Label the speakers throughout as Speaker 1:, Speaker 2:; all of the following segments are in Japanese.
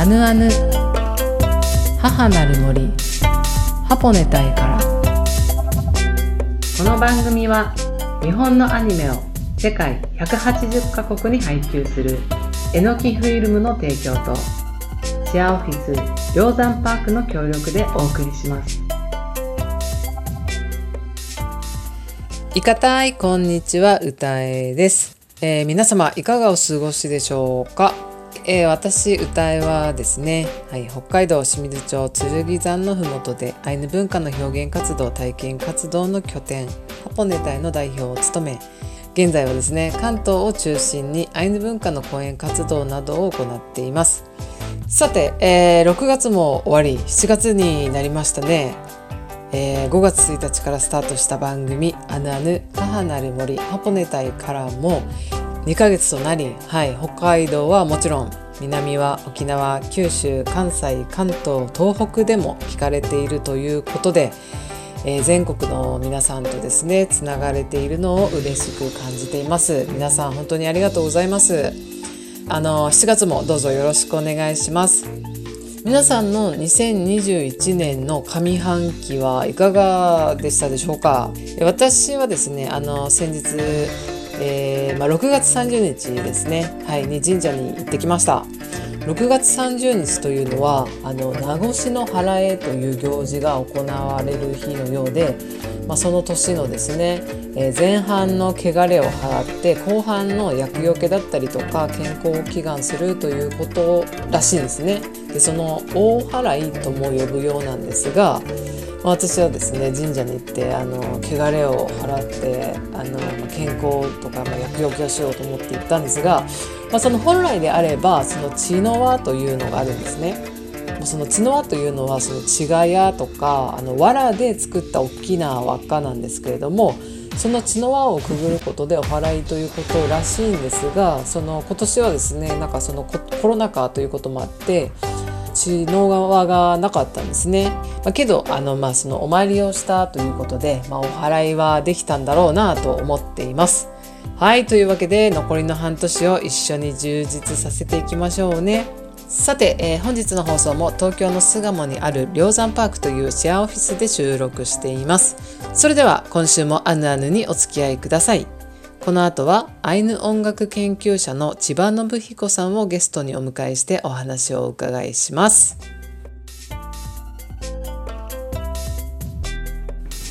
Speaker 1: アヌアヌ。母なる森。ハポネタイから。この番組は日本のアニメを世界180カ国に配給するえのきフィルムの提供とシェアオフィス鷹山パークの協力でお送りします。いかたいこんにちは。歌えです、えー、皆様いかがお過ごしでしょうか？えー、私歌えはですね、はい、北海道清水町剣山のふもとでアイヌ文化の表現活動体験活動の拠点ハポネタイの代表を務め現在はですね関東を中心にアイヌ文化の講演活動などを行っています。さて、えー、6月も終わり7月になりましたね、えー、5月1日からスタートした番組「アヌアヌ母なる森ハポネタイ」からも2ヶ月となり、はい、北海道はもちろん南は沖縄九州関西関東東北でも聞かれているということで、えー、全国の皆さんとですねつながれているのを嬉しく感じています。皆さん本当にありがとうございます。あの7月もどうぞよろしくお願いします。皆さんの2021年の上半期はいかがでしたでしょうか？私はですねあの先日えー、まあ、6月30日ですね、はい、に神社に行ってきました。6月30日というのはあの名越の払えという行事が行われる日のようで、まあ、その年のですね、えー、前半の汚れを払って後半の厄除けだったりとか健康を祈願するということらしいんですね。でその大払いとも呼ぶようなんですが私はですね神社に行ってあの汚れを払ってあの健康とか、まあ、薬除けをしようと思って行ったんですが、まあ、その本来であればその血の輪というのがあるんですね。その血の輪というのはその血がやとかあの藁で作った大きな輪っかなんですけれどもその血の輪をくぐることでお祓いということらしいんですがその今年はですねなんかそのコロナ禍ということもあって血の輪がなかったんですね。まあ、けどあの、まあ、そのお参りをしたということで、まあ、お祓いはできたんだろうなと思っています。はいというわけで残りの半年を一緒に充実させていきましょうね。さて、えー、本日の放送も東京の巣鴨にある梁山パークというシェアオフィスで収録しています。それでは今週もアヌアヌにお付き合いください。この後はアイヌ音楽研究者の千葉信彦さんをゲストにお迎えしてお話をお伺いします。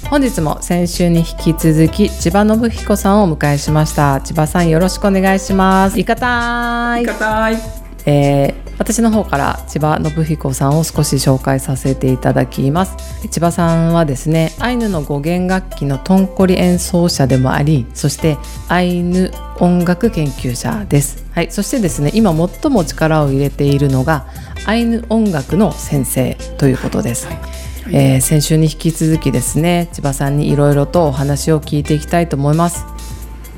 Speaker 1: 本日も先週に引き続き千葉信彦さんをお迎えしました。千葉さんよろしくお願いします。いかた
Speaker 2: いいかたい
Speaker 1: えー、私の方から千葉信彦さんを少し紹介させていただきます。千葉さんはですねアイヌの語源楽器のトンコリ演奏者でもありそしてアイヌ音楽研究者です。はい。そしてですね今最も力を入れているのがアイヌ音楽の先生ということです、はい。えー、先週に引き続きですね千葉さんにいろいろとお話を聞いていきたいと思います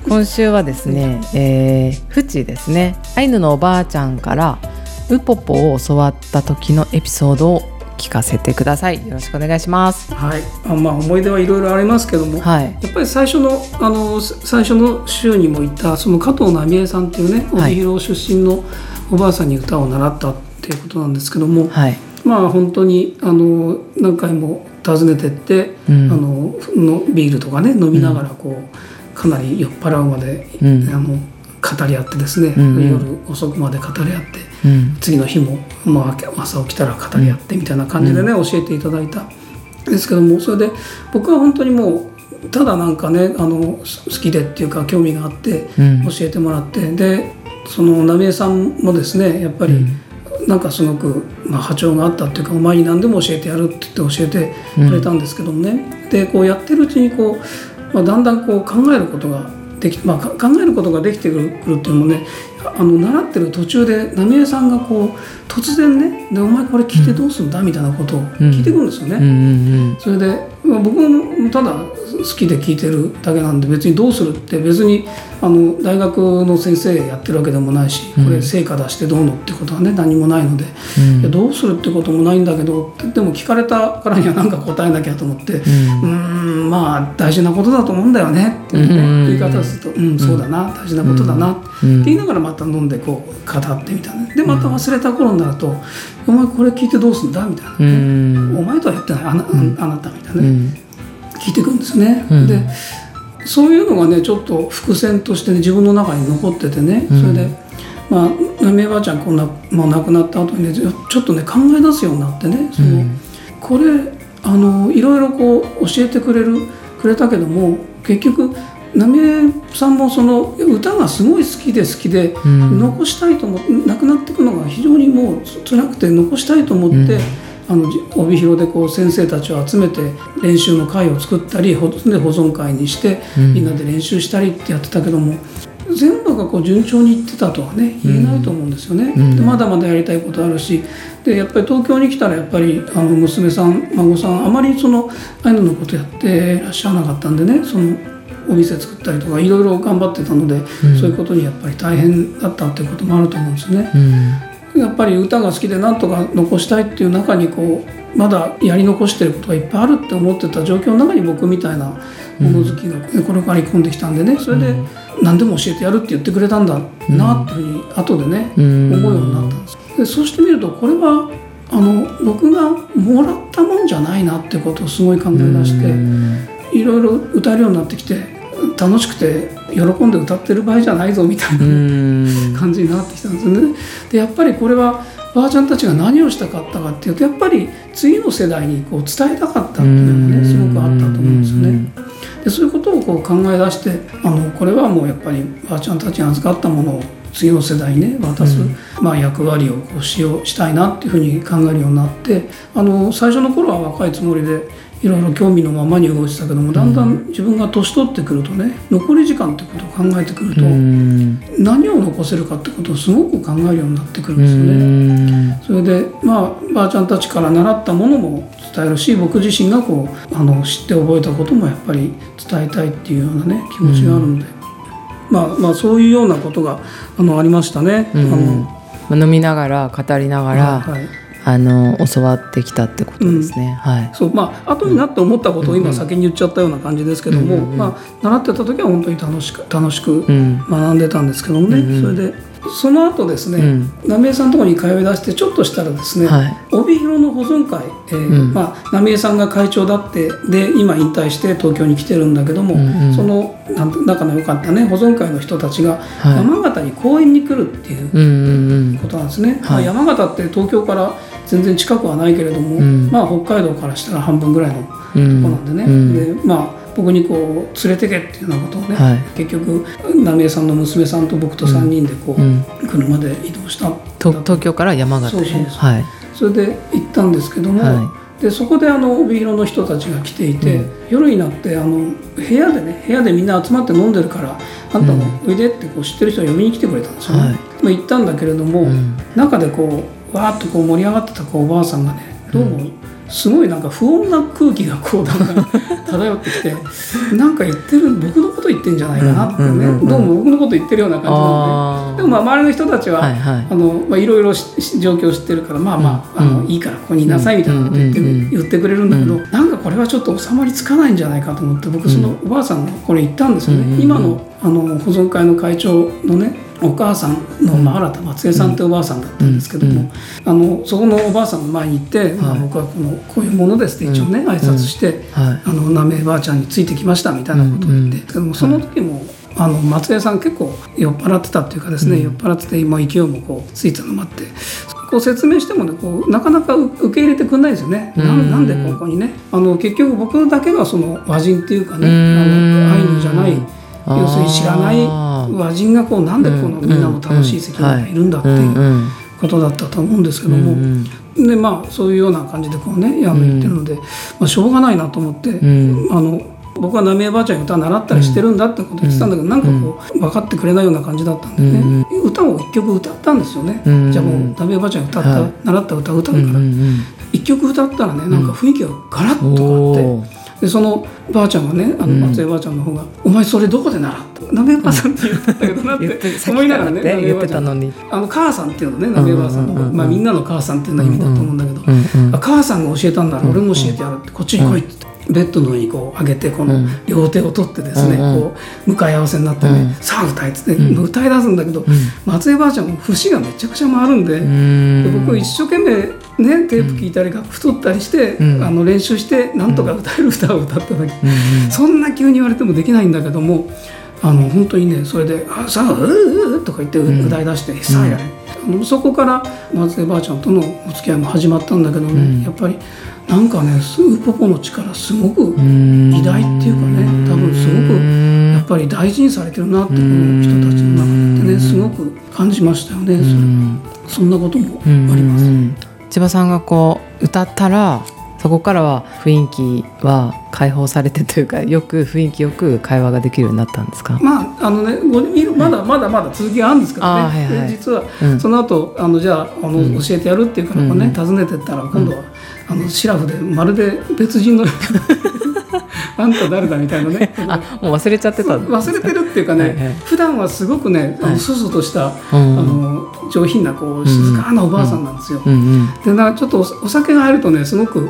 Speaker 1: 今週はですね、えー、フチですね。アイヌのおばあちゃんからウポポを教わった時のエピソードを聞かせてください。よろしくお願いします。
Speaker 2: はい。あまあ思い出はいろいろありますけども、はい、やっぱり最初のあの最初の週にもいたその加藤奈美恵さんっていうね帯広出身のおばあさんに歌を習ったっていうことなんですけども、はい。まあ本当にあの何回も訪ねてって、うん、あののビールとかね飲みながらこう、うん、かなり酔っ払うまで、うん、あの語り合ってですね、うん夜遅くまで語り合って、次の日も、まあ、朝起きたら語り合ってみたいな感じでね、教えていただいたですけどもそれで僕は本当にもうただなんかねあの好きでっていうか興味があって教えてもらって、でその浪江さんもですねやっぱり、なんかすごく、まあ、波長があったっていうかお前に何でも教えてやるって言って教えてくれたんですけどもね、うん、でこうやってるうちにこう、まあ、だんだんこう考えることができ、まあ、考えることができてくるっていうのもねあの習ってる途中で浪江さんがこう突然ねで「お前これ聞いてどうすんだ?」みたいなことを聞いてくるんですよね。それで、まあ、僕もただ好きで聞いてるだけなんで別にどうするって別にあの大学の先生やってるわけでもないしこれ成果出してどうのってことはね何もないので、うん、どうするってこともないんだけどでも聞かれたからには何か答えなきゃと思ってうん。まあ大事なことだと思うんだよねっていう、ね、言い方すると「うんそうだな大事なことだな」って言いながらままた飲んでこう語ってみたいな。でまた忘れた頃になると「お前これ聞いてどうすんだ?」みたいな、ね。お前とは言ってない。あな,、あなた」みたいなね、聞いてくるんですね。でそういうのがねちょっと伏線としてね自分の中に残っててね。それで、まあ浪江ばあちゃんこんな、まあ、亡くなった後にねちょっとね考え出すようになってね。その、これあのいろいろこう教えてくれるくれたけども結局浪江さんもその歌がすごい好きで好きで、うん、残したいと思って亡くなっていくのが非常にもう辛くて残したいと思って、うん、あの帯広でこう先生たちを集めて練習の会を作ったりで保存会にして、みんなで練習したりってやってたけども全部がこう順調にいってたとはね言えないと思うんですよね。でまだまだやりたいことあるしでやっぱり東京に来たらやっぱりあの娘さん孫さんあまりそのああいうのことやってらっしゃらなかったんでねそのお店作ったりとかいろいろ頑張ってたので、うん、そういうことにやっぱり大変だったっていうこともあると思うんですね。うん、やっぱり歌が好きでなんとか残したいっていう中にこうまだやり残してることがいっぱいあるって思ってた状況の中に僕みたいなもの好きが、ね、これから込んできたんでねそれで何でも教えてやるって言ってくれたんだなっていうふうに後でね、思うようになったんです。でそうしてみるとこれはあの僕がもらったもんじゃないなってことをすごい考え出していろいろ歌えるようになってきて楽しくて喜んで歌ってる場合じゃないぞみたいな感じになってきたんですよね。でやっぱりこれはばあちゃんたちが何をしたかったかっていうとやっぱり次の世代にこう伝えたかったっていうのがねすごくあったと思うんですよね。でそういうことをこう考え出してあのこれはもうやっぱりばあちゃんたちが預かったものを次の世代にね渡す、うん、まあ、役割をこう使用したいなっていうふうに考えるようになってあの最初の頃は若いつもりでいろいろ興味のままに動いてたけどもだんだん自分が年取ってくるとね残り時間ってことを考えてくると、何を残せるかってことをすごく考えるようになってくるんですよね。それでまあばあちゃんたちから習ったものも伝えるし僕自身がこうあの知って覚えたこともやっぱり伝えたいっていうようなね気持ちがあるので、まあまあそういうようなことがあのありましたね。あ
Speaker 1: の。飲みながら語りながら、はいあの教わってきたってことですね。うん、はい。
Speaker 2: そうまあ後になって思ったことを今先に言っちゃったような感じですけども、うんうん、まあ習ってた時は本当に楽しく楽しく学んでたんですけどもね、うんうん、それでその後ですね、うん、浪江さんのところに通い出してちょっとしたらですね、はい、帯広の保存会、えー、うん、まあ、浪江さんが会長だってで今引退して東京に来てるんだけども、うんうん、その仲の良かったね保存会の人たちが山形に公園に来るっていうことなんですね。はい、山形って東京から全然近くはないけれども、まあ、北海道からしたら半分ぐらいのとこなんでね、でまあ僕にこう連れてけっていうようなことをね、はい、結局浪江さんの娘さんと僕と3人でこう、うん、車で移動した。
Speaker 1: 東京から山形
Speaker 2: そうそうはい、それで行ったんですけども、はい、でそこであの帯広の人たちが来ていて、うん、夜になってあの部屋でね部屋でみんな集まって飲んでるからあんたもおいでってこう知ってる人を呼びに来てくれたんですよね。はい、まあ、行ったんだけれども、中でこうわーっとこう盛り上がってたこうおばあさんがねどうもすごいなんか不穏な空気がこうなんか漂ってきて なんか言ってる僕のこと言ってんじゃないかなってね、どうも僕のこと言ってるような感じなので。でもまあ周りの人たちは、はいはい、あのまあ、いろいろ状況を知ってるからまあまあ,、あのいいからここにいなさいみたいなこと言って,、言ってくれるんだけど、なんかこれはちょっと収まりつかないんじゃないかと思って僕そのおばあさんがこれ言ったんですよね。今のあの保存会の会長のねお母さんの、まあ、新田松江さんっておばあさんだったんですけども、あのそこのおばあさんの前に行って、まあ、僕はこのこういうものですって一応ね、挨拶して、あの浪江ばあちゃんについてきましたみたいなことを言って、でもその時もあの松江さん結構酔っ払ってたっていうかですね、酔っ払ってて今勢いもこうついたのもあってこう説明してもねこうなかなか受け入れてくれないんですよね。なんでここにね。あの結局僕だけがその和人っていうかねあのアイヌじゃない要するに知らない和人がこうなんでこのみんなの楽しい席にいるんだっていうことだったと思うんですけども、でまあそういうような感じでこうねやめてるので、まあ、しょうがないなと思って、あの僕は浪江ばあちゃんに歌習ったりしてるんだってこと言ってたんだけど、なんかこう分かってくれないような感じだったんでね、歌を一曲歌ったんですよね、じゃあもう浪江ばあちゃんに歌った、習った歌を歌うから、一曲歌ったらねなんか雰囲気がガラッと変わって。でそのばあちゃんがねあの松江ばあちゃんの方が「お前それどこで習った?」「なめばさん」って言ったんだけどなって思いながらね
Speaker 1: 言ってたのに。
Speaker 2: あの母さんっていうのねなめばあさんの、まあ、みんだの母さんっていうのは意味だと思うんだけど、母さんが教えたんなら俺も教えてやるってこっちに来いって。ベッドの上にこう上げてこの両手を取ってですね、うん、こう向かい合わせになってね、うん、さあ歌えっつって、歌い出すんだけど、松江ばあちゃんも節がめちゃくちゃ回るんでで僕一生懸命ねテープ聞いたり楽譜取ったりして、あの練習してなんとか歌える歌を歌っただけ、そんな急に言われてもできないんだけどもあの本当にねそれで「あさあうう」とか言って歌い出して「さあやれ」そこから松江ばあちゃんとのお付き合いも始まったんだけどね、やっぱり。なんかねウーポポの力すごく偉大っていうかね多分すごくやっぱり大事にされてるなってこの人たちの中でねすごく感じましたよね。そそんなこともあります。
Speaker 1: 千葉さんがこう歌ったらそこからは雰囲気は解放されてというかよく雰囲気よく会話ができるようになったんですか？
Speaker 2: まああのねまだまだまだ続きがあるんですけどね、はいはい、実はその後あのじゃああの、うん、教えてやるっていうからね、訪ねてったら今度は、あのシラフでまるで別人のあんた誰だみたいなね。
Speaker 1: あもう忘れちゃってた。
Speaker 2: 忘れてるっていうかね、はいはい、普段はすごくねあのそそとした、はい、あの上品なこう静かなおばあさんなんですよ。うんうん、でなちょっとお酒が入るとねすごく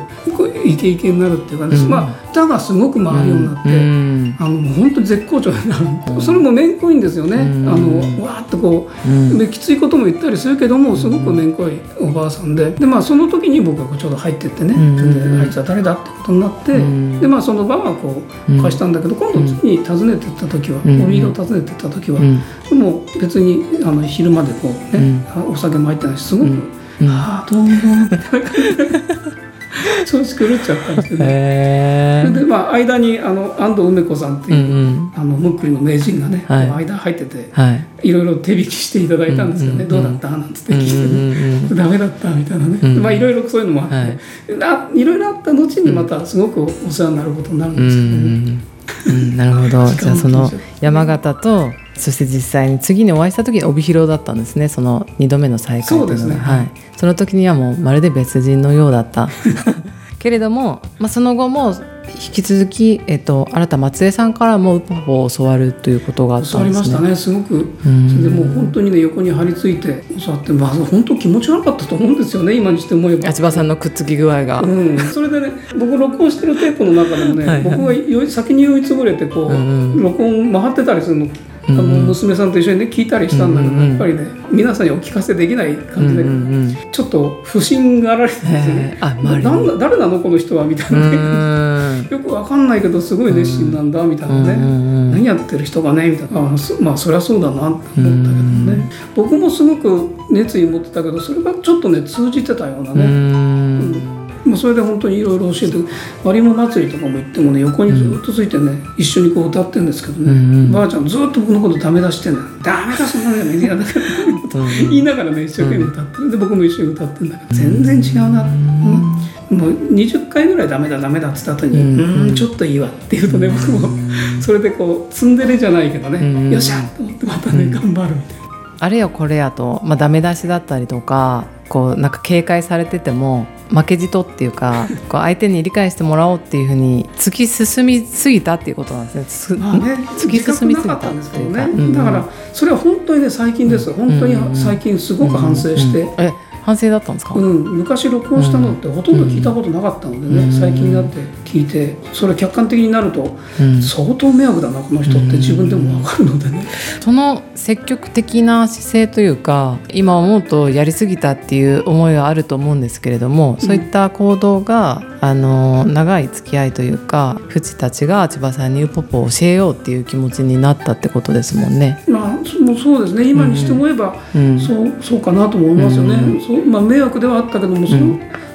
Speaker 2: イケイケになるっていうかね、うん、まあ歌がすごく回るようになって、うん、あの本当に絶好調にな。る、うん、それもめんこいんですよね、あのわーっとこう、できついことも言ったりするけどもすごくめんこいおばあさんで。で、まあ、その時に僕はちょうど入ってってね、であいつは誰だってことになって、でまあその場はこう貸したんだけど、今度次に訪ねてった時は、帯広訪ねてった時は、でも別にあの昼までこうね、お酒も入ってないしすごく「ああどうも」みたいな感じで。調子狂っちゃったんですけど、ね、それでまあ間にあの安藤梅子さんっていう、うんうん、あのムックリの名人がね、はい、間入ってて、はい、いろいろ手引きしていただいたんですよね、うんうん、どうだった？なんつって聞いてね、うんうん、ダメだったみたいなね、うんうん、まあいろいろそういうのもあって、はい、いろいろあった後にまたすごくお世話になることになるんですけどね。うんうん
Speaker 1: うん、なるほど。じゃあその山形とそして実際に次にお会いした時に帯広だったんですね。その2度目の再会というのが、ね、はい、その時にはもうまるで別人のようだった。けれども、まあ、その後も引き続き、えっと、新田松江さんからもウポポを教わるということがあったんですね。
Speaker 2: 教わりましたね。すごく、それでもう本当にね横に張り付いて教わってまず本当気持ち悪かったと思うんですよね。今にして思えば。
Speaker 1: 八葉さんのくっつき具合が。
Speaker 2: うん、それでね僕録音してるテープの中でもねはい、僕がよ先に酔いつぶれてこう、うんうん、録音回ってたりするのあの娘さんと一緒にね聞いたりしたんだけど、やっぱりね皆さんにお聞かせできない感じだけど、ちょっと不審がられてですね、あなん誰なのこの人はみたいなね。よくわかんないけどすごい熱心なんだみたいなね、何やってる人がねみたいな。あまあそりゃそうだなって思ったけどね、僕もすごく熱意持ってたけどそれがちょっとね通じてたようなね。うんまあ、それで本当にいろいろ教えて割りも祭りとかも行ってもね横にずっとついてね、うん、一緒にこう歌ってるんですけどね、うんうん、ばあちゃんずっと僕のことダメ出してんだダメだそんなのメディアだから言いながらね一生懸命歌ってる。で僕も一緒に歌ってるんだけど全然違うな、うん、もう20回ぐらいダメだダメだっつった後に「うん。ちょっといいわ」って言うとね僕もそれでこうツンデレじゃないけどねよっしゃと思ってまたね頑張るみたいな。
Speaker 1: あれよこれやと、まあ、ダメ出しだったりとかこうなんか警戒されてても負けじとっていうか こう相手に理解してもらおうっていうふうに突き進みすぎたっていうことなんですね。まあね突き進みすぎた
Speaker 2: んですけどね、うん、だからそれは本当にね最近です、本当に最近すごく反省して。
Speaker 1: え反省だったんですか、
Speaker 2: うん、昔録音したのってほとんど聞いたことなかったのでね、うん、最近になって聞いてそれ客観的になると、相当迷惑だなこの人って自分でも分かるのでね、
Speaker 1: その積極的な姿勢というか今思うとやりすぎたっていう思いはあると思うんですけれどもそういった行動が、あの長い付き合いというかフチたちが千葉さんにウポポを教えようっていう気持ちになったってことですもんね。
Speaker 2: まあ、そうですね。今にして思えば、うん、そうそうかなと思いますよね。うん、そうまあ、迷惑ではあったけどもそ,、う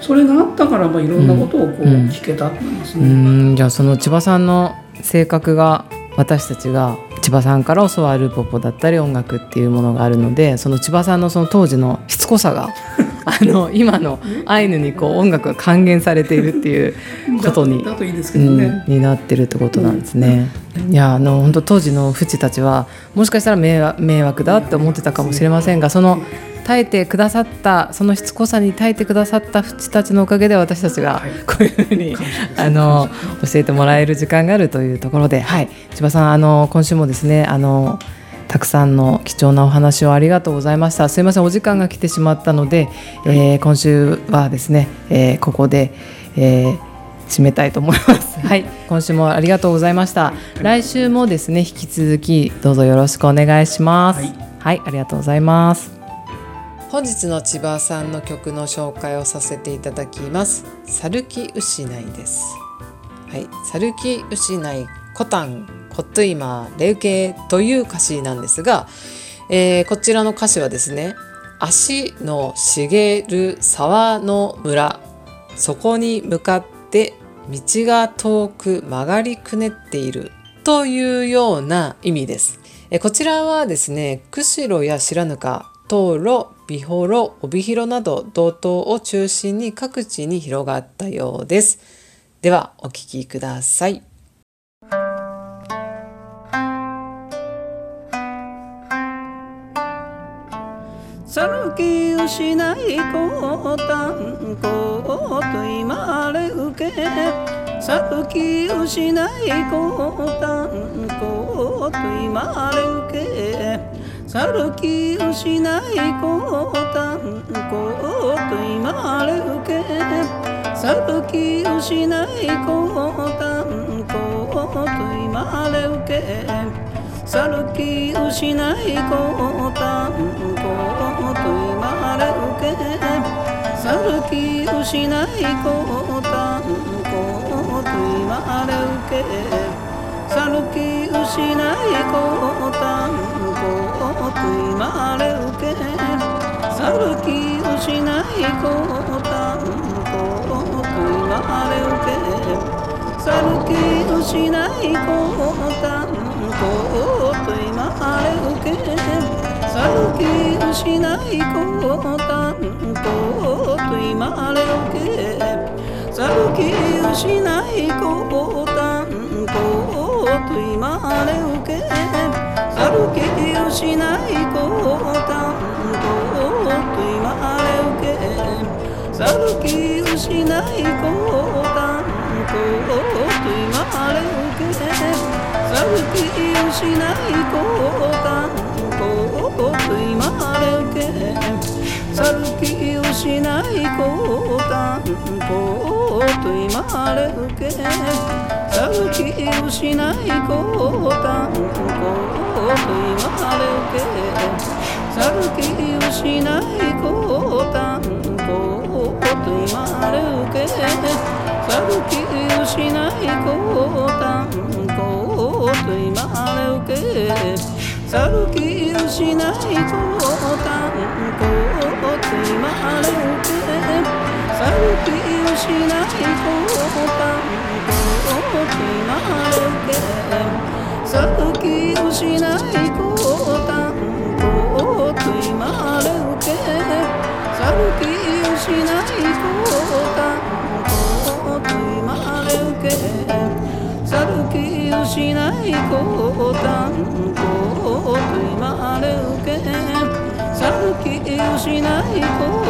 Speaker 2: それがあったからまあいろんなことをこう聞けたってですね。
Speaker 1: うん。じゃあその千葉さんの性格が私たちが千葉さんから教わるポポだったり音楽っていうものがあるのでその千葉さんのその当時のしつこさが あの今のアイヌにこう音楽が還元されているっていうことにになってるってことなんですね。いやあの本当当時のフチたちはもしかしたら迷惑迷惑だって思ってたかもしれませんがその耐えてくださったそのしつこさに耐えてくださったフチたちのおかげで私たちがこういうふうに、あの教えてもらえる時間があるというところで、はい、千葉さんあの今週もですねあのたくさんの貴重なお話をありがとうございました。すいませんお時間が来てしまったので、えー、今週はですね、えー、ここで、えー、締めたいと思います。はい、今週もありがとうございました。来週もですね、引き続きどうぞよろしくお願いします。はい、はい、ありがとうございます。本日の千葉さんの曲の紹介をさせていただきます。サルキウシナイです。はい、サルキウシナイコタンコットイマーレウケという歌詞なんですが、えー、こちらの歌詞はですね足の茂る沢の村そこに向かって道が遠く曲がりくねっているというような意味です。えこちらはですね釧路や白糠東路美幌帯広など道東を中心に各地に広がったようです。ではお聴きください。
Speaker 3: 歩き失いこうたんこと今れ受け歩き失いこうたんこと今れ受けさるきをしないこうたんこうと言われうけ。さるきをしないこうたんこうと言われうけ。さるきをしないこうたんこうと言われうけさるきをしないこうたんこうと言われうけ。さぬき失いこうたんこうといまれうけさぬき失いこうたんこうといまれうけさぬき失いこうたんこうといまれうけさぬき失いこうたんこうといまれうけさぬき失いこうたんこうと今あれをけ去る気をしないこ子担当と今あれをけ去る気をしないこ子担当と今あれをけ去る気をしないこ子担当と今あれをけ去る気をしないこ子担当と今あれをけ歌う気ウしない高単高と言われて去る気ウしない高単高と言われて去る気ウしない高単高と言われて去る気ウしない高単高と言われて去ウ気もしない交換を決まるけさっきをしない交換を決まるけ先をしない交換を決まるけ先をしない交換を決まるけ先をしない交換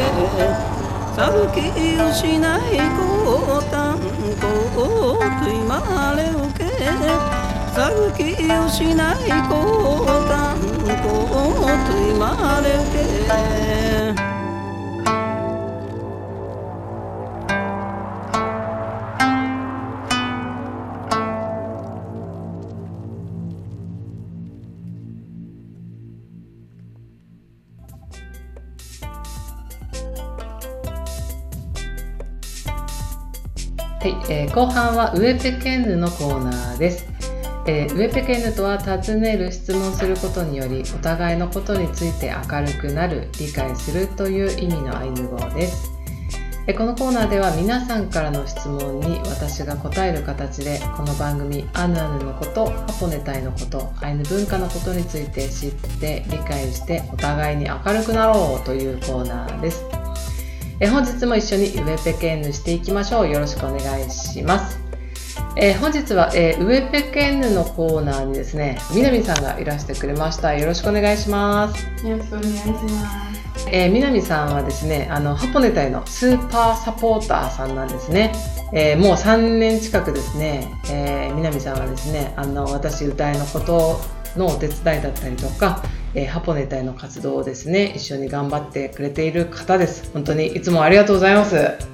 Speaker 3: け。さる気をしない子担当と言まれ受けさ気をしない子担当と言まれ受け
Speaker 1: ー、後半はウエペケンヌのコーナーです。えー、ウエペケンヌとは尋ねる質問することによりお互いのことについて明るくなる理解するという意味のアイヌ語です、えー、このコーナーでは皆さんからの質問に私が答える形でこの番組アヌアヌのことハポネタイのことアイヌ文化のことについて知って理解してお互いに明るくなろうというコーナーですえ本日も一緒にウェペケンヌしていきましょう。よろしくお願いします。えー、本日は、えー、ウェペケンヌのコーナーにですね、みなみさんがいらしてくれました。よろしくお願いします。
Speaker 4: よろしくお願いします。
Speaker 1: えー、みなみさんはですね、あの、ハポネタイのスーパーサポーターさんなんですね。えー、もう3年近くですね、えー、みなみさんはですね、あの、私歌いのことのお手伝いだったりとか、えー、ハポネタへの活動をですね一緒に頑張ってくれている方です。本当にいつもありがとうございます。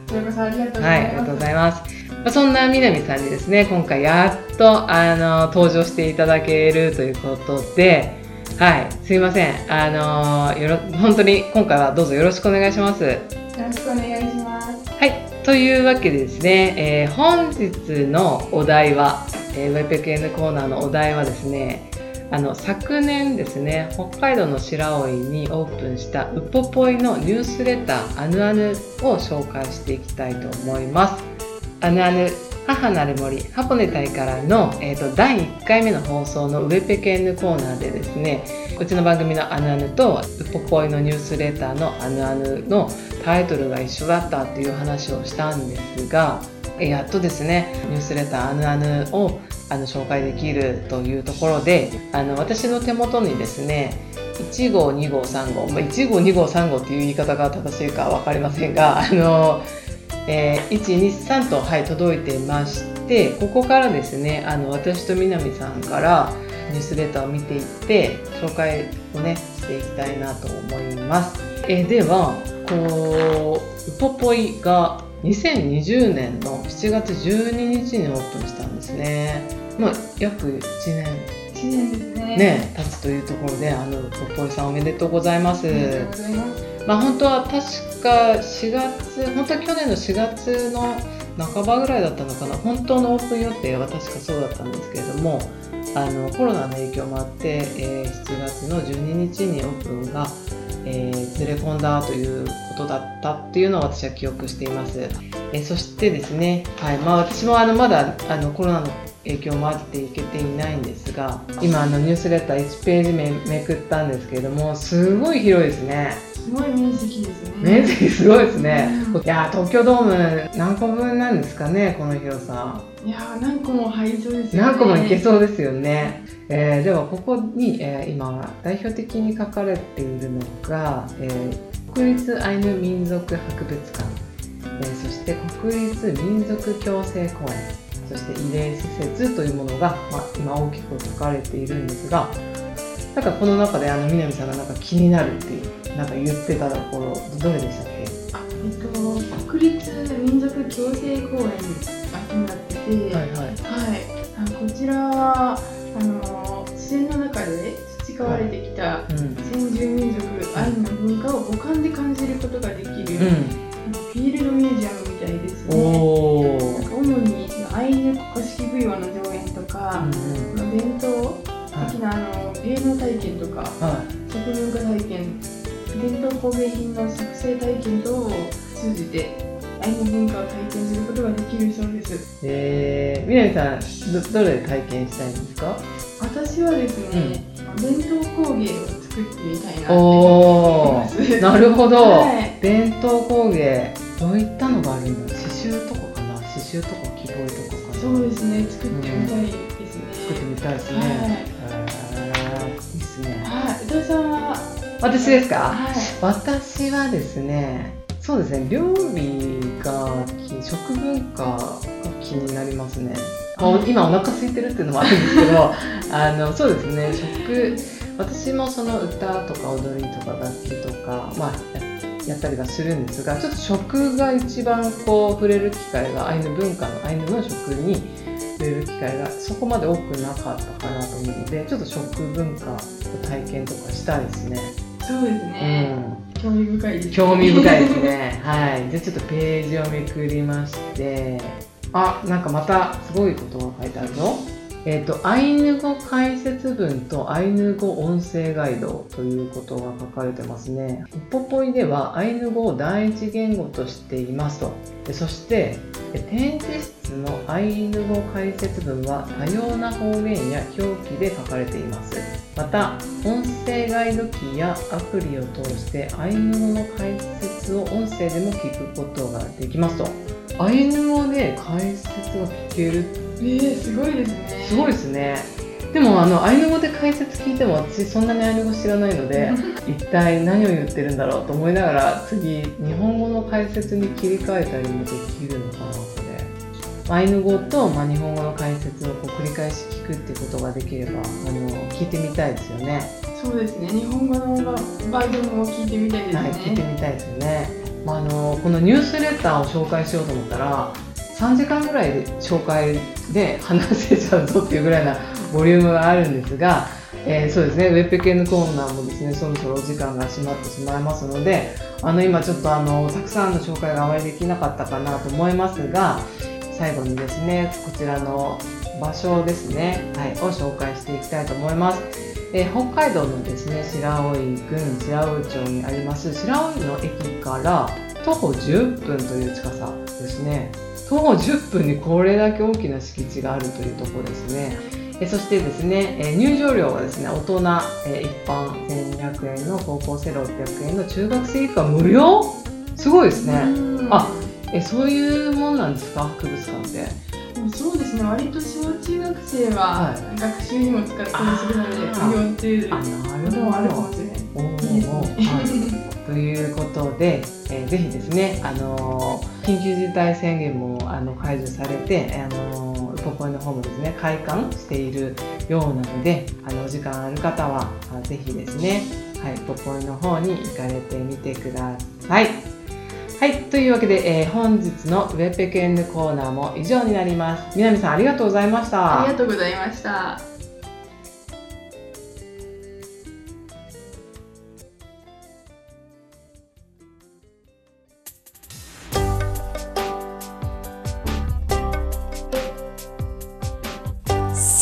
Speaker 4: それこそありがとうございます、
Speaker 1: はい、ありがとうございます。まあ、そんな南さんにですね今回やっとあの登場していただけるということではいすいません。あのよろ本当に今回はどうぞよろしくお願いします。よ
Speaker 4: ろしくお願いします。
Speaker 1: はいというわけでですね、えー、本日のお題は、えー、WebPN コーナーのお題はですねあの昨年ですね北海道の白老にオープンしたウポポイのニュースレター「あぬあぬ」を紹介していきたいと思います。あぬあぬ母なる森ハポネ隊からの、えーと、第1回目の放送のウェペケンヌコーナーでですねうちの番組の「あぬあぬ」とウポポイのニュースレターの「あぬあぬ」のタイトルが一緒だったっていう話をしたんですがやっとですねニュースレター「あぬあぬ」をあの紹介できるというところであの私の手元にですね1号2号3号、まあ、1号2号3号っていう言い方が正しいか分かりませんがあの、えー、123と、はい、届いてましてここからですねあの私と南さんからニュースレターを見ていって紹介をねしていきたいなと思います。えー、ではこうウポポイが2020年の7月12日にオープンしたんですね。まあ、約1年
Speaker 4: 1年ね
Speaker 1: ね経つというところであのポッポイさんおめでとうございます。
Speaker 4: ま
Speaker 1: あ本当は確か4月本当は去年の4月の半ばぐらいだったのかな本当のオープン予定は確かそうだったんですけれどもあのコロナの影響もあって、えー、7月の12日にオープンがえー、ずれ込んだということだったっていうのを私は記憶しています。えー、そしてですね、はいまあ、私もあのまだあのコロナの影響もあっていけていないんですが今あのニュースレター1ページ目めくったんですけれどもすごい広いですね。
Speaker 4: すごい面積ですね。
Speaker 1: 面積すごいですね。うん、いや東京ドーム何個分なんですかねこの広さ。
Speaker 4: いや何個も入りそうですよ
Speaker 1: ね。何個もいけそうですよね。えー、ではここに、えー、今代表的に書かれているのが、えー、国立アイヌ民族博物館、えー、そして国立民族共生公園そして慰霊施設というものが、まあ、今大きく書かれているんですがなんかこの中であの南さんがなんか気になるっていうなんか言ってたところどれでしたっけ？
Speaker 4: あ、えっと、国立民族共生公園になってて、はいはい。はい、あこちらはあの自然の中で培われてきた先住民族アイヌの文化を五感で感じることができる、うん、フィールドミュージアムみたいですね。主にアイヌ古式舞踊の上演とか、うん、伝統的なあの芸能体験とか、はい、食文化体験伝統工芸品の作成体験等を通じてアイヌ文化を体験することができるそうです。
Speaker 1: えー、南さんどどれで体験したいんですか？
Speaker 4: 私はですね、うん、伝統工芸を作ってみたいなお
Speaker 1: なるほど、はい、伝統工芸どういったのがあるんだ刺繍とかかな？刺繍とか
Speaker 4: そうですね作ってみたいですね、
Speaker 1: うん、作ってみたいですね、はい、いいですね。
Speaker 4: はい宇多さんは
Speaker 1: 私ですか、はい、私はですねそうですね料理が食文化が気になりますね。今お腹空いてるっていうのもあるんですけど あのそうですね食私もその歌とか踊りとか楽器とか、まあ、やったりはするんですがちょっと食が一番こう触れる機会がアイヌ文化のアイヌの食に触れる機会がそこまで多くなかったかなと思うのでちょっと食文化を体験とかしたいですね。
Speaker 4: そうですね、うん。興味深いです、ね、
Speaker 1: 興味深いですね。はい。じゃあちょっとページをめくりまして。あなんかまたすごいことが書いてあるぞえ、ー、とアイヌ語解説文とアイヌ語音声ガイドということが書かれてますね。ポポイではアイヌ語を第一言語としていますと。そして展示室のアイヌ語解説文は多様な方言や表記で書かれています。また音声ガイド機やアプリを通してアイヌ語の解説を音声でも聞くことができますと。アイヌ語で解説が聞ける
Speaker 4: えー、すごいですね。
Speaker 1: すごいですね。でもあのアイヌ語で解説聞いても私そんなにアイヌ語知らないので 一体何を言ってるんだろうと思いながら次日本語の解説に切り替えたりもできるのかなこれアイヌ語と、まあ、日本語の解説をこう繰り返し聞くっていうことができればあの聞いてみたいですよね。
Speaker 4: そそうですね。日本語のバージョンも聞いてみたいですね、はい、
Speaker 1: 聞いてみたいですね、まあ、あのこのニュースレターを紹介しようと思ったら3時間ぐらいで紹介で話せちゃうぞっていうぐらいなボリュームがあるんですが、えー、そうですねウェブペケのコーナーもですねそろそろお時間が閉まってしまいますのであの今ちょっとあのたくさんの紹介があまりできなかったかなと思いますが最後にですねこちらの場所ですね、はい、を紹介していきたいと思います。えー、北海道のですね白老郡白老町にあります白老の駅から徒歩10分という近さですね徒歩10分にこれだけ大きな敷地があるというところですね。えそしてですね、え入場料はですね大人、え一般1200円の高校生600円の中学生以下無料？すごいですね。あえそういうもんなんですか？博物館って。
Speaker 4: そうですね割と小中学生は学習にも使ったりするので、無料っていうこともあるかもしれない
Speaker 1: ということで、えー、ぜひですね、あの緊急事態宣言もあの解除されて、あのウポポイの方もですね開館しているようなのであのお時間ある方はぜひですね、はい、ウポポイの方に行かれてみてください。はい、というわけで、えー、本日のウェペケンヌコーナーも以上になります。南さんありがとうございました。
Speaker 4: ありがとうございました。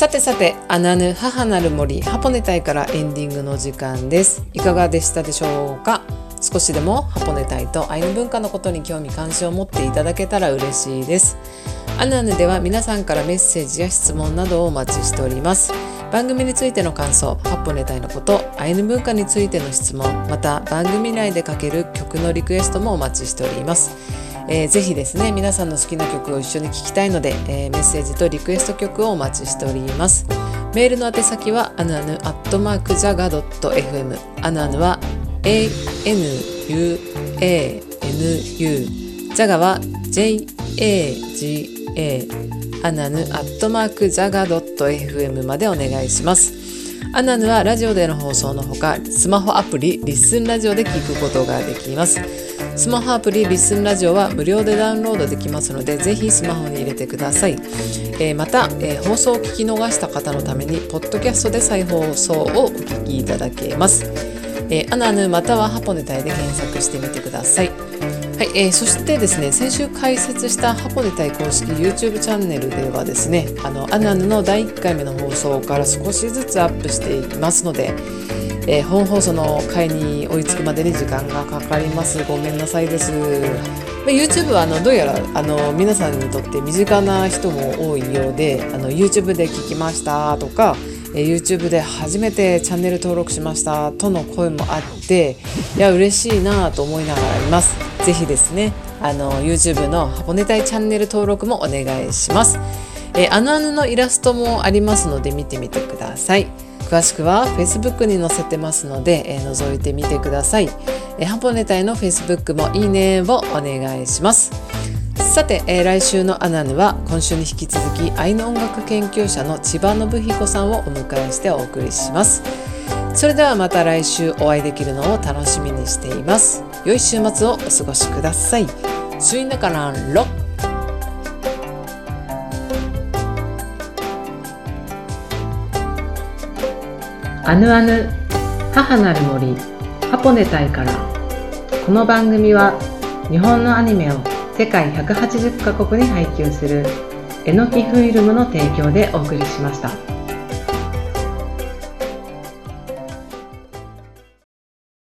Speaker 1: さてさて、アナヌ母なる森ハポネタイからエンディングの時間です。いかがでしたでしょうか？少しでもハポネタイとアイヌ文化のことに興味関心を持っていただけたら嬉しいです。アナヌでは皆さんからメッセージや質問などをお待ちしております。番組についての感想ハポネタイのことアイヌ文化についての質問また番組内でかける曲のリクエストもお待ちしております。えー、ぜひですね皆さんの好きな曲を一緒に聴きたいので、えー、メッセージとリクエスト曲をお待ちしております。メールの宛先はアナヌアットマークジャガドット FM アナヌは ANUANU ジャガは JAGA アナヌアットマークジャガ .fm までお願いします。アナヌはラジオでの放送のほかスマホアプリリッスンラジオで聞くことができます。スマホアプリリスンラジオは無料でダウンロードできますのでぜひスマホに入れてください、えー、また、えー、放送を聞き逃した方のためにポッドキャストで再放送をお聞きいただけますえー、アナヌまたはハポネタイで検索してみてください。はい、えー、そしてですね先週開設したハポネタイ公式 YouTube チャンネルではですねあのアナヌの第1回目の放送から少しずつアップしていますので、えー、本放送の回に追いつくまでに時間がかかります。ごめんなさいです。YouTube はあのどうやらあの皆さんにとって身近な人も多いようであの YouTube で聞きましたとかえ YouTube で初めてチャンネル登録しましたとの声もあっていや嬉しいなと思いながらいます。ぜひですねあの YouTube のハポネタイチャンネル登録もお願いします。えあのあののイラストもありますので見てみてください。詳しくは Facebook に載せてますので、え覗いてみてください、えハポネタイの Facebook もいいねをお願いします。さて、えー、来週のアナヌは今週に引き続き愛の音楽研究者の千葉信彦さんをお迎えしてお送りします。それではまた来週お会いできるのを楽しみにしています。良い週末をお過ごしください。スイナカランロアヌアヌ母なる森ハポネタイからこの番組は日本のアニメを世界180カ国に配給するえのきフィルムの提供でお送りしました。